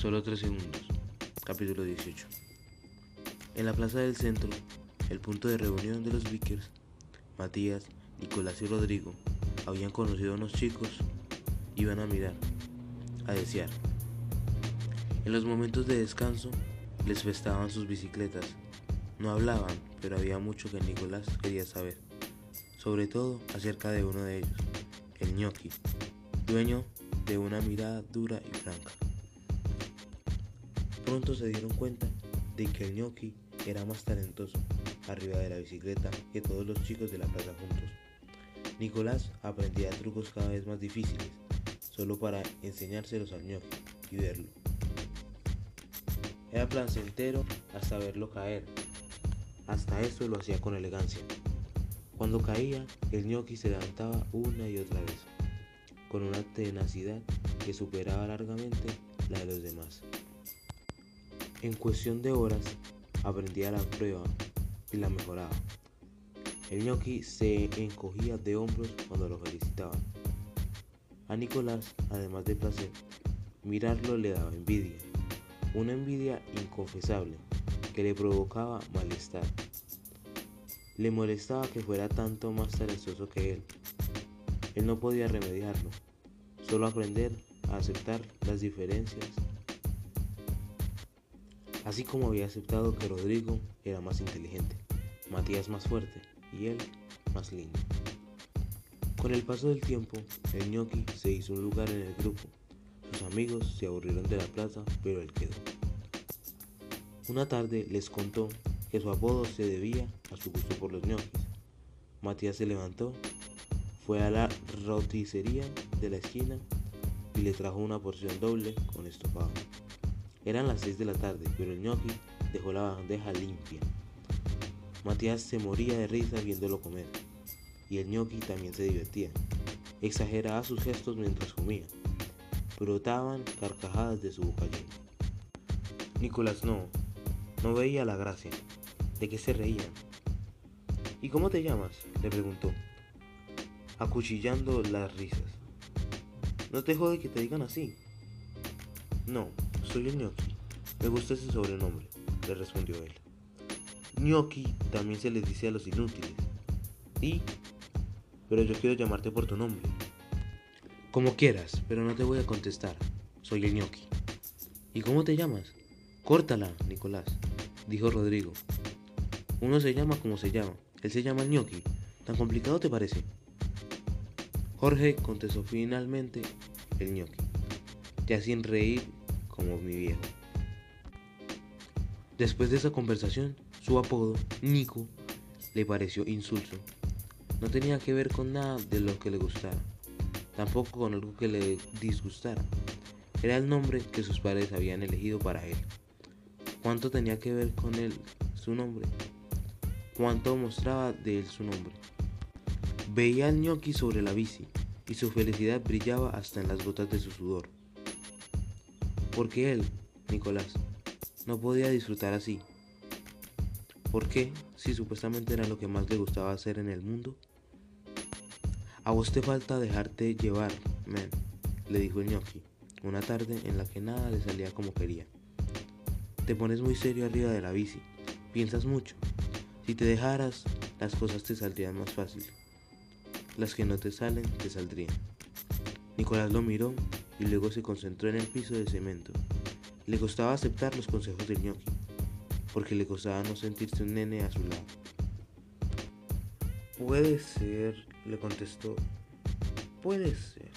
Solo tres segundos. Capítulo 18. En la plaza del centro, el punto de reunión de los Vickers, Matías, Nicolás y Rodrigo habían conocido a unos chicos, iban a mirar, a desear. En los momentos de descanso, les festaban sus bicicletas. No hablaban, pero había mucho que Nicolás quería saber, sobre todo acerca de uno de ellos, el ñoqui, dueño de una mirada dura y franca. Pronto se dieron cuenta de que el ñoqui era más talentoso arriba de la bicicleta que todos los chicos de la plaza juntos. Nicolás aprendía trucos cada vez más difíciles, solo para enseñárselos al ñoqui y verlo. Era placentero hasta verlo caer. Hasta eso lo hacía con elegancia. Cuando caía, el ñoqui se levantaba una y otra vez, con una tenacidad que superaba largamente la de los demás. En cuestión de horas aprendía la prueba y la mejoraba. El ñoqui se encogía de hombros cuando lo felicitaban. A Nicolás, además de placer, mirarlo le daba envidia, una envidia inconfesable que le provocaba malestar. Le molestaba que fuera tanto más talentoso que él. Él no podía remediarlo, solo aprender a aceptar las diferencias así como había aceptado que Rodrigo era más inteligente, Matías más fuerte y él más lindo. Con el paso del tiempo, el ñoqui se hizo un lugar en el grupo. Sus amigos se aburrieron de la plaza, pero él quedó. Una tarde les contó que su apodo se debía a su gusto por los ñoquis. Matías se levantó, fue a la roticería de la esquina y le trajo una porción doble con estofado. Eran las 6 de la tarde, pero el ñoqui dejó la bandeja limpia. Matías se moría de risa viéndolo comer, y el ñoqui también se divertía. Exageraba sus gestos mientras comía. Brotaban carcajadas de su boca llena. Nicolás no, no veía la gracia. ¿De qué se reían? ¿Y cómo te llamas? le preguntó, acuchillando las risas. ¿No te jode que te digan así? No, soy el ñoqui. Me gusta ese sobrenombre, le respondió él. Ñoqui también se les dice a los inútiles. ¿Y? Pero yo quiero llamarte por tu nombre. Como quieras, pero no te voy a contestar. Soy el ñoqui. ¿Y cómo te llamas? Córtala, Nicolás, dijo Rodrigo. Uno se llama como se llama. Él se llama ñoqui. ¿Tan complicado te parece? Jorge contestó finalmente el ñoqui, ya sin reír como mi viejo. Después de esa conversación, su apodo, Nico, le pareció insulso. No tenía que ver con nada de lo que le gustara, tampoco con algo que le disgustara. Era el nombre que sus padres habían elegido para él. ¿Cuánto tenía que ver con él su nombre? ¿Cuánto mostraba de él su nombre? Veía al ñoqui sobre la bici y su felicidad brillaba hasta en las gotas de su sudor. Porque él, Nicolás, no podía disfrutar así. ¿Por qué? Si supuestamente era lo que más le gustaba hacer en el mundo. A vos te falta dejarte llevar, men, le dijo el ñoqui, una tarde en la que nada le salía como quería. Te pones muy serio arriba de la bici, piensas mucho. Si te dejaras, las cosas te saldrían más fácil. Las que no te salen, te saldrían. Nicolás lo miró y luego se concentró en el piso de cemento. Le costaba aceptar los consejos del ñoqui, porque le costaba no sentirse un nene a su lado. Puede ser, le contestó. Puede ser.